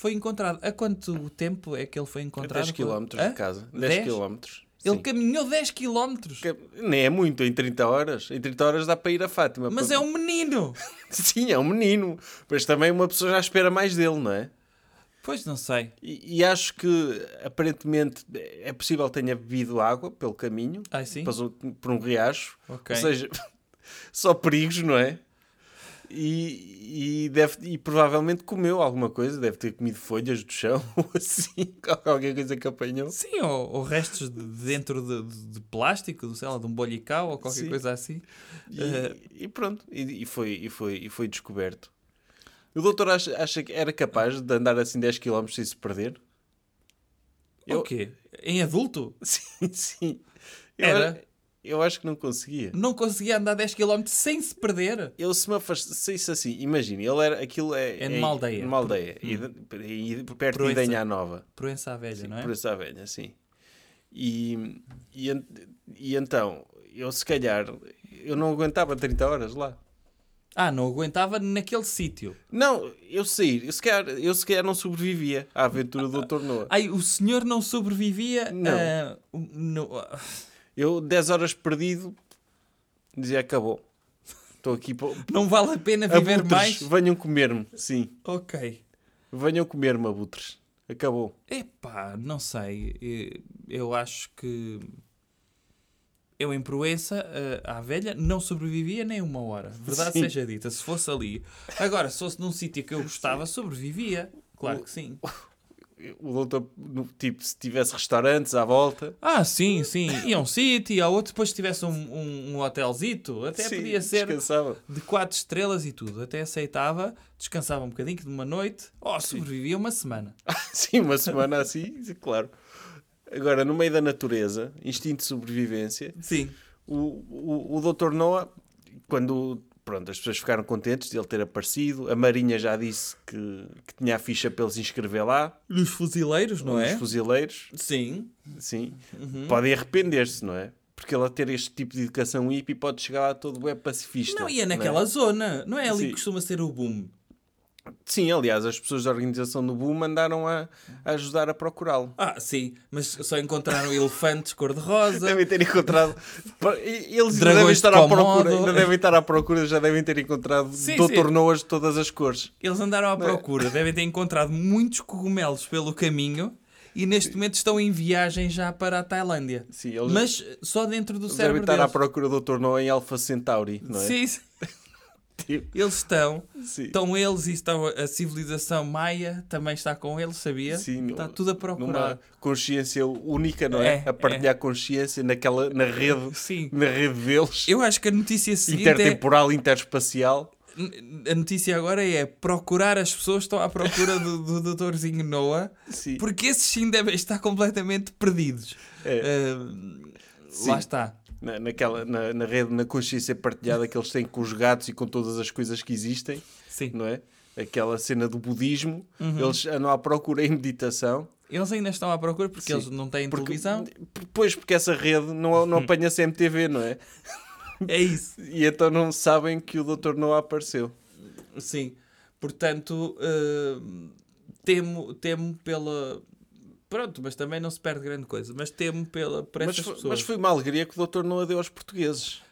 S3: foi encontrado. Há quanto tempo é que ele foi
S2: A
S3: encontrado?
S2: 10 km
S3: Hã?
S2: de casa. 10
S3: 10?
S2: km.
S3: Ele caminhou 10 km.
S2: Nem é muito, em 30 horas. Em 30 horas dá para ir a Fátima.
S3: Mas
S2: para-
S3: é um menino.
S2: Sim, é um menino. Mas também uma pessoa já espera mais dele, não é?
S3: Pois não sei.
S2: E, e acho que aparentemente é possível que tenha bebido água pelo caminho.
S3: Ah, sim?
S2: Passou por um riacho.
S3: Ok.
S2: Ou seja, só perigos, não é? E, e, deve, e provavelmente comeu alguma coisa, deve ter comido folhas do chão ou assim, qualquer coisa que apanhou.
S3: Sim, ou, ou restos de dentro de, de- de plástico, sei lá, de um bolhicau ou qualquer
S2: Sim.
S3: coisa assim.
S2: E,
S3: Eh,
S2: e pronto, e, e foi, e, foi, e foi descoberto. O doutor acha, acha que era capaz de andar assim 10 km sem se perder? Eu-
S3: O quê? Em adulto?
S2: Sim, sim. Eu,
S3: Era?
S2: Eu acho que não conseguia.
S3: Não conseguia andar 10 km sem se perder?
S2: Eu se me afastasse assim, imagine, ele era, aquilo é...
S3: É numa aldeia.
S2: Numa aldeia, e, e perto de
S3: Proença.
S2: Idanha Nova.
S3: Proença à velha, não é?
S2: Por essa velha, sim. E, e, e então, eu se calhar, eu não aguentava 30 horas lá.
S3: Ah, não aguentava naquele sítio.
S2: Não, eu sair, eu se calhar, eu se calhar não sobrevivia à aventura do Dr. Noah.
S3: Ai, o senhor não sobrevivia
S2: Não.
S3: ah, no- ah,
S2: Eu, 10 horas perdido, dizia acabou. Estou aqui para.
S3: Não vale a pena viver
S2: Abutres,
S3: mais?
S2: venham comer-me, sim.
S3: Ok.
S2: Venham comer-me, abutres. Acabou.
S3: Epá, não sei. Eu acho que eu em Proença, eh, à velha, não sobrevivia nem uma hora. Verdade
S2: Sim.
S3: seja dita, se fosse ali. Agora, se fosse num sítio que eu gostava, sobrevivia. Claro que sim.
S2: O doutor, tipo, se tivesse restaurantes à volta.
S3: Ah, sim, sim. Ia a um sítio, ia a outro, depois tivesse um, um, um hotelzito, até
S2: sim,
S3: podia ser
S2: Descansava.
S3: de quatro estrelas e tudo. Até aceitava, descansava um bocadinho de uma noite, oh, sobrevivia uma semana.
S2: Sim, uma semana assim, sim, claro. Agora, no meio da natureza, instinto de sobrevivência,
S3: Sim.
S2: o, o, o Dr. Noah, quando pronto, as pessoas ficaram contentes de ele ter aparecido, a Marinha já disse que, que tinha a ficha para eles inscrever lá,
S3: Nos fuzileiros, não
S2: os
S3: é?
S2: fuzileiros,
S3: Sim.
S2: sim,
S3: Uhum.
S2: podem arrepender-se, não é? Porque ele a ter este tipo de educação hippie pode chegar lá todo web pacifista.
S3: Não, e é
S2: não
S3: naquela zona. Não é ali
S2: Sim.
S3: que costuma ser o boom.
S2: Sim, aliás, as pessoas da organização do Boom mandaram a, a ajudar a procurá-lo.
S3: Ah, sim, mas só encontraram elefantes cor-de-rosa.
S2: Devem ter encontrado. Eles ainda
S3: Dragões
S2: devem
S3: de
S2: estar à procura. Ainda devem estar à procura, já devem ter encontrado
S3: Sim, sim.
S2: Noas de todas as cores.
S3: Eles andaram à
S2: é?
S3: procura, devem ter encontrado muitos cogumelos pelo caminho e neste momento estão em viagem já para a Tailândia.
S2: Sim, eles,
S3: Mas só dentro do
S2: eles devem
S3: cérebro
S2: estar à
S3: deles.
S2: procura do Dr. Noah em Alpha Centauri, não é?
S3: Sim, sim.
S2: Tipo,
S3: Eles estão.
S2: sim.
S3: Estão eles e estão a civilização maia também está com eles, sabia?
S2: Sim,
S3: está tudo a procurar.
S2: Numa consciência única, não é?
S3: É,
S2: a partilhar consciência naquela, na rede,
S3: Sim.
S2: na rede deles.
S3: Eu acho que a notícia seguinte é,
S2: Intertemporal, interespacial.
S3: A notícia agora é procurar as pessoas que estão à procura do, do doutorzinho Noah,
S2: Sim.
S3: porque esses sim devem estar completamente perdidos.
S2: É. Sim.
S3: lá está.
S2: Na, naquela, na, na rede, na consciência partilhada que eles têm com os gatos e com todas as coisas que existem,
S3: Sim.
S2: não é? Aquela cena do budismo, eles andam à procura em meditação.
S3: Eles ainda estão à procura porque
S2: Sim.
S3: eles não têm
S2: Porque,
S3: televisão.
S2: Pois, porque essa rede não, não apanha CMTV, não é?
S3: É isso.
S2: E então não sabem que o Dr. Noah apareceu.
S3: Sim. Portanto, eh, temo, temo pela. Pronto, mas também não se perde grande coisa. Mas temo pela, por
S2: Mas
S3: essas
S2: foi,
S3: pessoas.
S2: mas foi uma alegria que o Dr. Noah deu aos portugueses.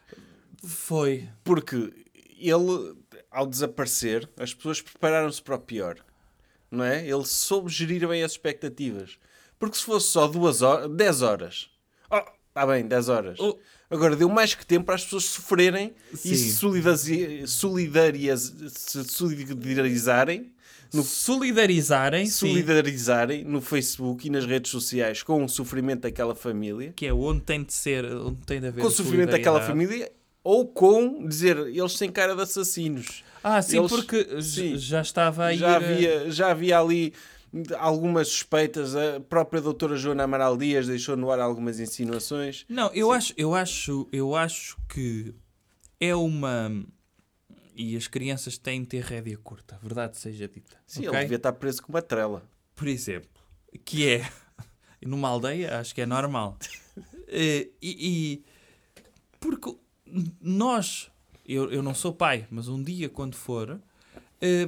S3: Foi.
S2: Porque ele, ao desaparecer, as pessoas prepararam-se para o pior. Não é? Ele soube gerir bem as expectativas. Porque se fosse só duas horas, 10 horas. Oh, está bem, 10 horas. Agora deu mais que tempo para as pessoas sofrerem
S3: Sim.
S2: e se solidarizi- solidarias- se solidarizarem no
S3: Solidarizarem, sim,
S2: solidarizarem no Facebook e nas redes sociais com o sofrimento daquela família,
S3: que é onde tem de ser, onde tem de haver
S2: com o sofrimento daquela família, ou com dizer eles têm cara de assassinos.
S3: Ah, sim,
S2: Eles-
S3: porque
S2: sim.
S3: já estava a ir...
S2: Já havia, já havia ali algumas suspeitas. A própria doutora Joana Amaral Dias deixou no ar algumas insinuações.
S3: Não, eu acho, eu acho, eu acho que é uma e as crianças têm de ter rédea curta, verdade seja dita.
S2: Sim,
S3: ok?
S2: ele devia estar preso com uma trela.
S3: Por exemplo, que é numa aldeia, acho que é normal. Eh, e, e- porque nós, eu, eu não sou pai, mas um dia quando for, eh,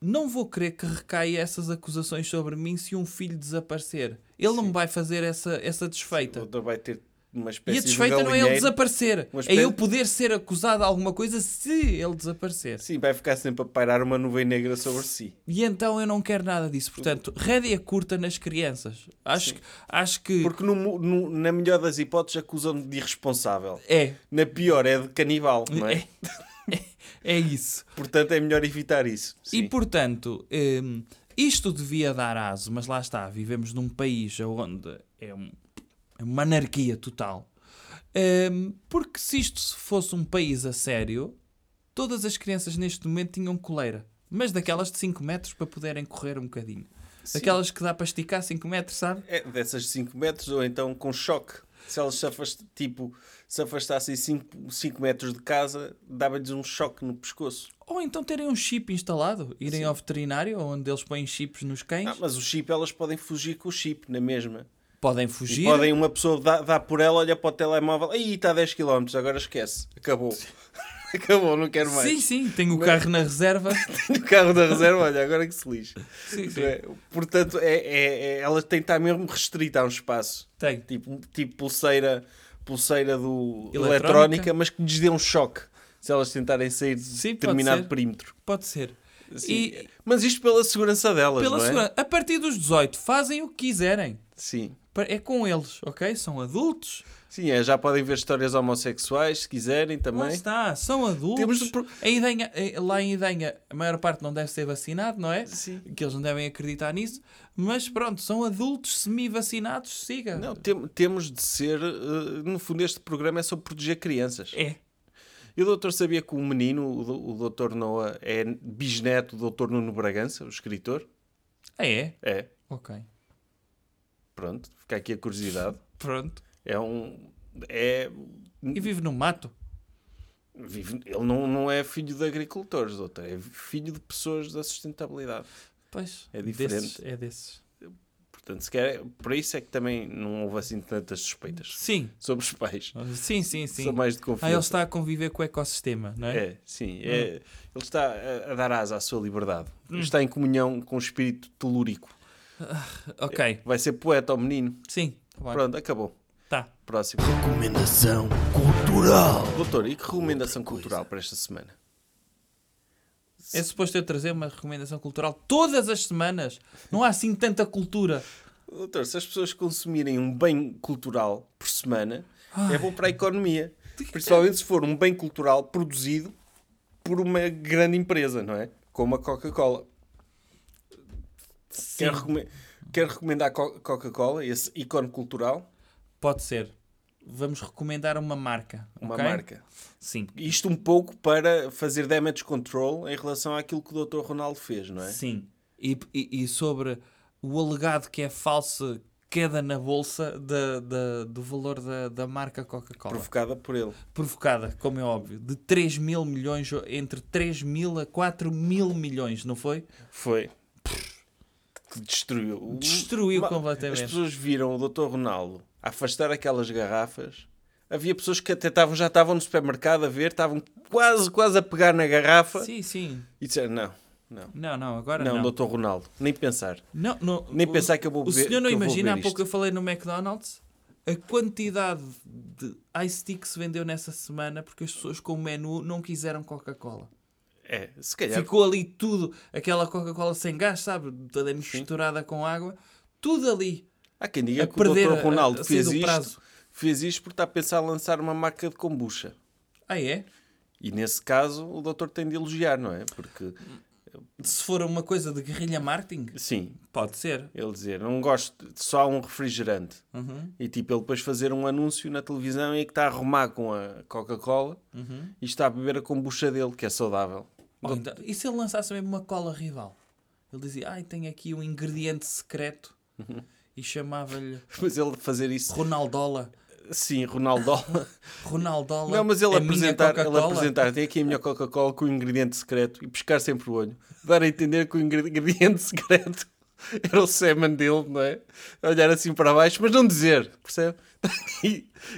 S3: não vou querer que recaia essas acusações sobre mim se um filho desaparecer. Ele não me vai fazer essa, essa
S2: O
S3: desfeita.
S2: doutor vai ter uma
S3: E
S2: espécie
S3: a desfeita
S2: de
S3: não é ele desaparecer.
S2: Uma
S3: É
S2: espécie-
S3: eu poder ser acusado de alguma coisa se ele desaparecer.
S2: Sim, vai ficar sempre a pairar uma nuvem negra sobre si.
S3: E então eu não quero nada disso. Portanto, rédea curta nas crianças. Acho, que- acho que
S2: Porque no no- na melhor das hipóteses acusam-no de irresponsável.
S3: é.
S2: Na pior é de canibal, não é?
S3: É, é isso.
S2: Portanto, é melhor evitar isso. Sim.
S3: E portanto, hum, isto devia dar aso, mas lá está, vivemos num país onde é, um- é uma anarquia total. Hum, porque se isto fosse um país a sério, todas as crianças neste momento tinham coleira. Mas daquelas de 5 metros para poderem correr um bocadinho.
S2: Sim.
S3: Daquelas que dá para esticar 5 metros, sabe?
S2: É, dessas 5 metros ou então com choque. Se elas se, afast, tipo, se afastassem 5 metros de casa, dava-lhes um choque no pescoço.
S3: Ou então terem um chip instalado, irem
S2: Sim.
S3: ao veterinário, onde eles põem chips nos cães,
S2: Ah, mas o chip, elas podem fugir com o chip, na mesma.
S3: podem
S2: E
S3: fugir.
S2: podem, uma pessoa dá, dá por ela, olha para o telemóvel, aí está a 10 km, agora esquece. Acabou. Acabou, não quero mais.
S3: Sim, sim, tem o carro na reserva.
S2: o carro da reserva, olha, agora que se lixe.
S3: Sim, sim.
S2: É? Portanto, é, é- é- ela tem que estar mesmo restrita a um espaço.
S3: Tem.
S2: Tipo, tipo pulseira, pulseira do
S3: Eletrónica.
S2: eletrónica, mas que lhes dê um choque se elas tentarem sair de
S3: Sim, pode
S2: determinado
S3: ser.
S2: perímetro.
S3: Pode ser. E
S2: Mas isto pela segurança delas,
S3: pela
S2: não é?
S3: segurança, a partir dos 18, fazem o que quiserem.
S2: Sim.
S3: É com eles, ok? São adultos.
S2: Sim, é, já podem ver histórias homossexuais se quiserem
S3: Lá
S2: também.
S3: está, são adultos.
S2: Temos
S3: A Idenha, eh, lá em Idenha, a maior parte não deve ser vacinado, não é?
S2: Sim.
S3: Que eles não devem acreditar nisso. Mas pronto, são adultos semi-vacinados, siga.
S2: Não, tem- temos de ser. eh, no fundo, este programa é sobre proteger crianças.
S3: É.
S2: E o doutor sabia que o menino, o, o doutor Noah, é bisneto do doutor Nuno Bragança, o escritor?
S3: Ah, é?
S2: É.
S3: Ok.
S2: Pronto, fica aqui a curiosidade.
S3: Pronto.
S2: É um. É.
S3: E vive no mato.
S2: vive- ele não, não é filho de agricultores, doutor. É filho de pessoas da sustentabilidade.
S3: Pois.
S2: É diferente.
S3: Desses, é desses.
S2: Portanto, se quer, por isso é que também não houve assim tantas suspeitas
S3: Sim.
S2: sobre os pais.
S3: Sim, sim, sim.
S2: São mais de
S3: Ah,
S2: confiança.
S3: ele está a conviver com o ecossistema, não é?
S2: É, sim. É, ele está a, a dar asa à sua liberdade.
S3: Hum.
S2: Está em comunhão com o espírito telúrico.
S3: Ok.
S2: Vai ser poeta ao menino.
S3: Sim. Tá.
S2: Pronto, acabou.
S3: Tá.
S2: Próximo.
S1: Recomendação cultural.
S2: Doutor, e que recomendação cultural para esta semana?
S3: É suposto eu trazer uma recomendação cultural todas as semanas. Não há assim tanta cultura.
S2: Doutor, se as pessoas consumirem um bem cultural por semana, é bom para a economia. Principalmente se for um bem cultural produzido por uma grande empresa, não é? Como a Coca-Cola.
S3: Sim.
S2: Quer, recome- quer recomendar a Co- Coca-Cola, esse ícone cultural?
S3: Pode ser. Vamos recomendar uma marca.
S2: Uma
S3: ok?
S2: marca.
S3: Sim.
S2: Isto um pouco para fazer damage control em relação àquilo que o Dr. Ronaldo fez, não é?
S3: Sim. E, e- e sobre o alegado que é falsa queda na bolsa da, da- do valor da, da marca Coca-Cola.
S2: Provocada por ele.
S3: Provocada, como é óbvio, de 3 mil milhões, entre 3 mil a 4 mil milhões, não foi?
S2: Foi. Que destruiu.
S3: Destruiu
S2: Ma-
S3: completamente.
S2: As pessoas viram o Dr. Ronaldo afastar aquelas garrafas. Havia pessoas que até estavam, já estavam no supermercado a ver, estavam quase, quase a pegar na garrafa
S3: Sim, sim.
S2: e disseram: Não, não,
S3: Não, não, agora
S2: não,
S3: não.
S2: Dr. Ronaldo, nem pensar.
S3: Não, não,
S2: Nem
S3: o-
S2: pensar que eu vou
S3: O
S2: ver-
S3: senhor não imagina, há pouco eu falei no McDonald's, a quantidade de ice tea que se vendeu nessa semana porque as pessoas com o menu não quiseram Coca-Cola.
S2: É, se calhar.
S3: Ficou ali tudo, aquela Coca-Cola sem gás, sabe? Toda misturada com água. Tudo ali.
S2: Há quem diga que o Dr. Ronaldo
S3: a- a
S2: fez isto,
S3: prazo.
S2: fez isto porque está a pensar a lançar uma marca de kombucha.
S3: Ah, é?
S2: E nesse caso o doutor tem de elogiar, não é? Porque,
S3: Se for uma coisa de guerrilha marketing,
S2: sim,
S3: pode ser.
S2: ele dizer, não gosto de só um refrigerante.
S3: Uhum,
S2: E tipo, ele depois fazer um anúncio na televisão em que está a arrumar com a Coca-Cola
S3: uhum.
S2: e está a beber a kombucha dele, que é saudável.
S3: Ou então- e se ele lançasse mesmo uma cola rival? Ele dizia, ai, tem aqui um ingrediente secreto
S2: Uhum.
S3: E chamava-lhe
S2: Mas ele fazer isso,
S3: Ronaldola.
S2: sim, Ronaldo.
S3: Ronaldola.
S2: Não, mas ele
S3: minha
S2: apresentar, ele apresentar, tem aqui a minha Coca-Cola com o ingrediente secreto e pescar sempre o olho. Dar a entender que o ingre- ingrediente secreto era o semen dele, não é? Olhar assim para baixo, mas não dizer, percebe?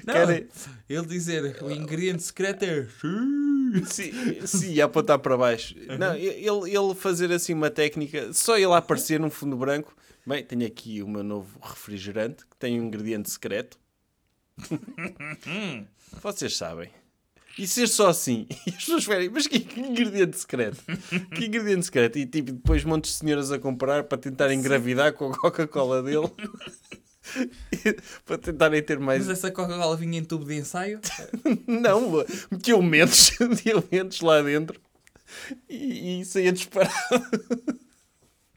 S3: Não,
S2: querem-
S3: ele dizer o ingrediente secreto é.
S2: Sim, sim, e apontar para baixo. Não, ele, ele fazer assim uma técnica, só ele aparecer num fundo branco. Bem, tenho aqui o meu novo refrigerante que tem um ingrediente secreto. Vocês sabem. E ser só assim, e as pessoas verem, mas que, que ingrediente secreto? Que ingrediente secreto? E tipo, depois montes de senhoras a comprar para tentar engravidar com a Coca-Cola dele. para tentarem ter mais.
S3: Mas essa Coca-Cola vinha em tubo de ensaio?
S2: Não, metiam mentes, metiam mentes lá dentro e, e saía disparado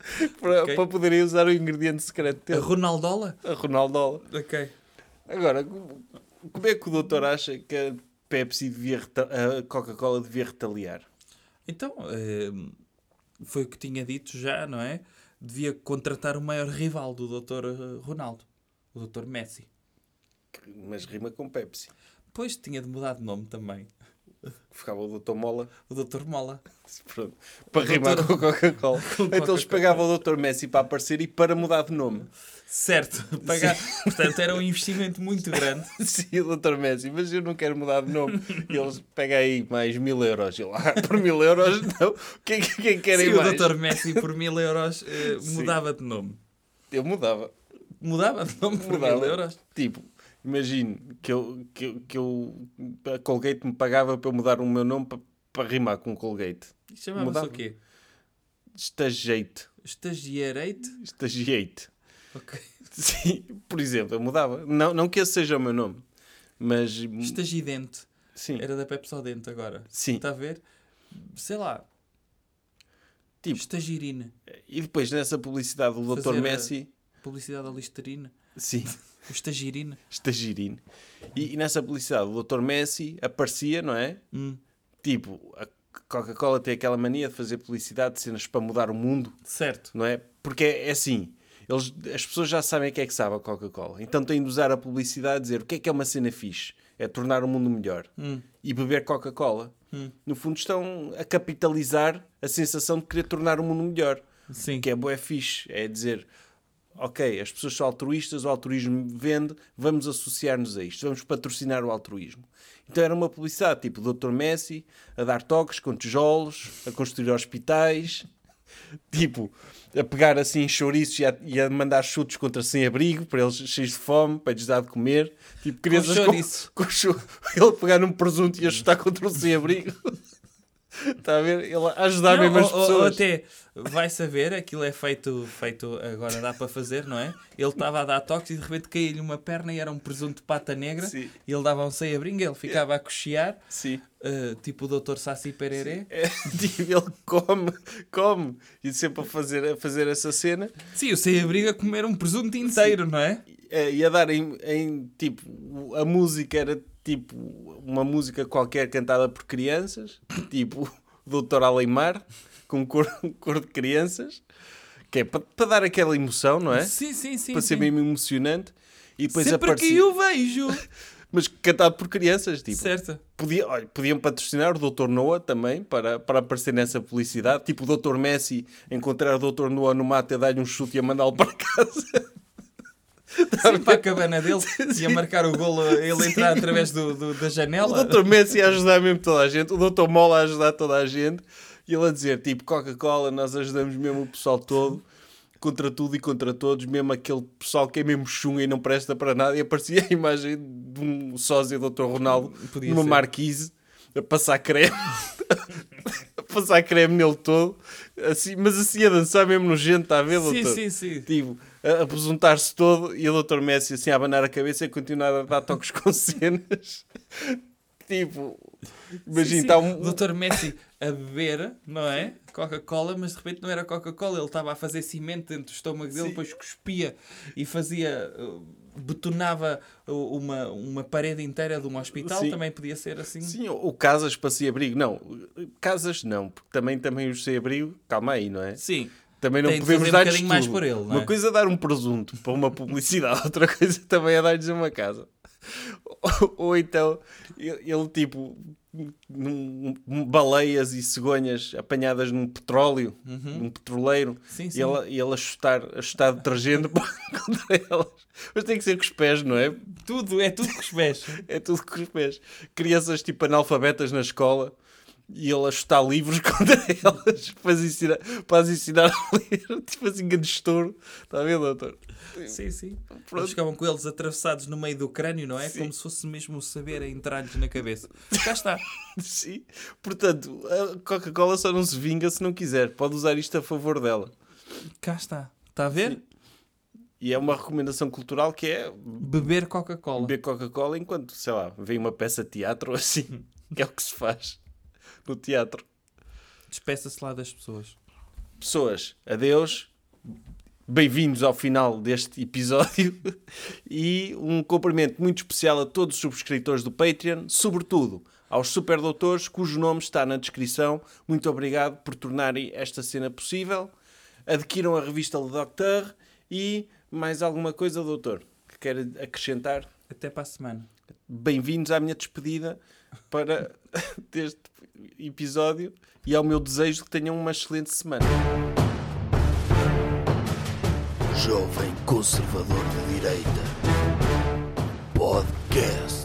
S2: para,
S3: Ok.
S2: para poderem usar o ingrediente secreto
S3: A
S2: dele,
S3: Ronaldola?
S2: a Ronaldo.
S3: Ok.
S2: Agora, como é que o doutor acha que a Pepsi devia, a Coca-Cola devia retaliar?
S3: Então, eh, foi o que tinha dito já, não é? Devia contratar o maior rival do Dr. Ronaldo, o Dr. Messi.
S2: Mas rima com Pepsi.
S3: Pois tinha de mudar de nome também.
S2: Ficava o doutor Mola
S3: O Dr. Mola.
S2: pronto, para rimar com a Coca-Cola. Então eles pagavam o doutor Messi para aparecer e para mudar de nome.
S3: Certo. Pagar. Portanto, era um investimento muito grande.
S2: Sim, o Dr. Messi, mas eu não quero mudar de nome. E eles pegam aí mais mil euros. Eu, ah, por mil euros, não. O que é que quem querem
S3: Se o
S2: mais?
S3: Dr. Messi por mil euros eh, mudava de nome.
S2: Eu mudava.
S3: Mudava de nome por
S2: Mudava.
S3: mil euros?
S2: Tipo, imagine que eu, que, eu- que eu. A Colgate me pagava para eu mudar o meu nome para, para rimar com Colgate.
S3: Chamava-se o quê?
S2: Estagiate.
S3: Estagiareite?
S2: Estagiate.
S3: Ok.
S2: Sim, por exemplo, eu mudava. Não, não que esse seja o meu nome. Mas.
S3: Estagidente.
S2: Sim.
S3: Era da Pepsodente agora.
S2: Sim.
S3: Está a ver? Sei lá.
S2: Tipo,
S3: Estagirina.
S2: e depois nessa publicidade do Dr. Messi.
S3: Publicidade à listerina.
S2: Sim.
S3: O estagirina.
S2: Estagirino. E, e nessa publicidade o Dr. Messi aparecia, não é?
S3: Hum,
S2: Tipo, a Coca-Cola tem aquela mania de fazer publicidade de cenas para mudar o mundo,
S3: certo.
S2: não é? Porque é, é assim, eles, as pessoas já sabem o que é que sabe a Coca-Cola. Então têm de usar a publicidade e dizer o que é que é uma cena fixe. É tornar o mundo melhor.
S3: Hum,
S2: E beber Coca-Cola.
S3: hum.
S2: No fundo estão a capitalizar a sensação de querer tornar o mundo melhor.
S3: Sim.
S2: que é bué fixe. É dizer, ok, as pessoas são altruístas, o altruísmo vende, vamos associar-nos a isto, vamos patrocinar o altruísmo. Então era uma publicidade, tipo o Dr. Messi a dar toques com tijolos, a construir hospitais, tipo, a pegar assim chouriços e a, e a mandar chutes contra sem-abrigo, para eles cheios de fome, para lhes dar de comer. Tipo, crianças com, com cho- Ele pegar num presunto e a chutar contra o sem-abrigo. Está a ver? Ele a ajudar
S3: Não,
S2: mesmo as
S3: ou- ou- ou
S2: pessoas.
S3: até vai saber, aquilo é feito, feito agora dá para fazer, não é? Ele estava a dar toques e de repente caía-lhe uma perna e era um presunto de pata negra
S2: Sim.
S3: e ele dava um sem brinca, ele ficava a cochear,
S2: Sim.
S3: eh, tipo o Dr. Saci Pererê.
S2: É, tipo, ele come, come, e sempre a fazer, a fazer essa cena,
S3: Sim, o sem abrigo a comer um presunto inteiro, não é?
S2: eh, e a dar em, em, tipo, a música era tipo uma música qualquer cantada por crianças, tipo Doutor Aleimar, com cor, cor de crianças, Que é para, para dar aquela emoção, não é?
S3: Sim, sim, sim.
S2: para ser
S3: sim.
S2: mesmo emocionante. E depois
S3: Sempre
S2: aparecia...
S3: que o vejo.
S2: Mas cantado por crianças, tipo.
S3: certo.
S2: Podia, olha, podiam patrocinar o Dr. Noah também para, para aparecer nessa publicidade. Tipo o Dr. Messi encontrar o Dr. Noah no mato a dar-lhe um chute e a mandá-lo para casa.
S3: Sim, para a cabana dele e a marcar o golo, ele entrar através do, do- da janela.
S2: O Dr. Messi a ajudar mesmo toda a gente. O Dr. Mola a ajudar toda a gente. E ele a dizer, tipo, Coca-Cola, nós ajudamos mesmo o pessoal todo. Contra tudo e contra todos. Mesmo aquele pessoal que é mesmo chunga e não presta para nada. E aparecia a imagem de um sósia do Dr. Ronaldo
S3: Podia
S2: numa
S3: ser.
S2: marquise a passar creme. Passar creme nele todo. Assim, mas assim a dançar mesmo nojento, está a ver,
S3: Sim,
S2: doutor?
S3: sim, sim.
S2: Tipo, a apresentar-se todo e o Dr. Messi assim a abanar a cabeça e a continuar a dar toques com cenas. tipo, imagina, está um.
S3: Dr. Messi a beber, não é? Coca-Cola, mas de repente não era Coca-Cola, ele estava a fazer cimento dentro do estômago dele,
S2: Sim.
S3: depois cuspia e fazia. uh, betonava uh, uma, uma parede inteira de um hospital,
S2: Sim.
S3: também podia ser assim.
S2: Sim, o Casas para se abrigo. Não, Casas não, porque também, também os sem abrigo. Calma aí, não é?
S3: Sim.
S2: Também não podemos
S3: fazer um
S2: dar
S3: bocadinho mais por ele, não
S2: Uma
S3: é?
S2: coisa é dar um presunto para uma publicidade, outra coisa também é dar-lhes uma casa. Ou, ou então, ele, tipo, num- baleias e cegonhas apanhadas num petróleo, num petroleiro,
S3: Uhum. Sim,
S2: e
S3: sim.
S2: ele, e ele a chutar, a chutar detergente contra elas. Mas tem que ser com os pés, não é?
S3: Tudo, é tudo com os pés.
S2: É tudo com os pés. Crianças tipo analfabetas na escola e ele a chutar livros contra elas para as ensinar, para as ensinar a ler. Tipo assim, grande estouro. Está a ver, doutor?
S3: sim, sim.
S2: Pronto.
S3: Eles ficavam com eles atravessados no meio do crânio, não é?
S2: Sim.
S3: Como se fosse mesmo o saber a entrar-lhes na cabeça. Cá está.
S2: Sim. Portanto, a Coca-Cola só não se vinga se não quiser. Pode usar isto a favor dela.
S3: Cá está. Está a ver?
S2: E é uma recomendação cultural que é
S3: Beber Coca-Cola.
S2: beber Coca-Cola enquanto, sei lá, vem uma peça de teatro ou assim. É o que se faz no teatro.
S3: Despeça-se lá das pessoas.
S2: Pessoas, adeus. Bem-vindos ao final deste episódio e um cumprimento muito especial a todos os subscritores do Patreon, sobretudo aos superdoutores cujo nome está na descrição. Muito obrigado por tornarem esta cena possível. Adquiram a revista Le Docteur e mais alguma coisa, doutor, que quer acrescentar?
S3: Até para a semana.
S2: Bem-vindos à minha despedida para deste episódio e ao meu desejo que tenham uma excelente semana.
S1: Jovem Conservador de Direita. Podcast.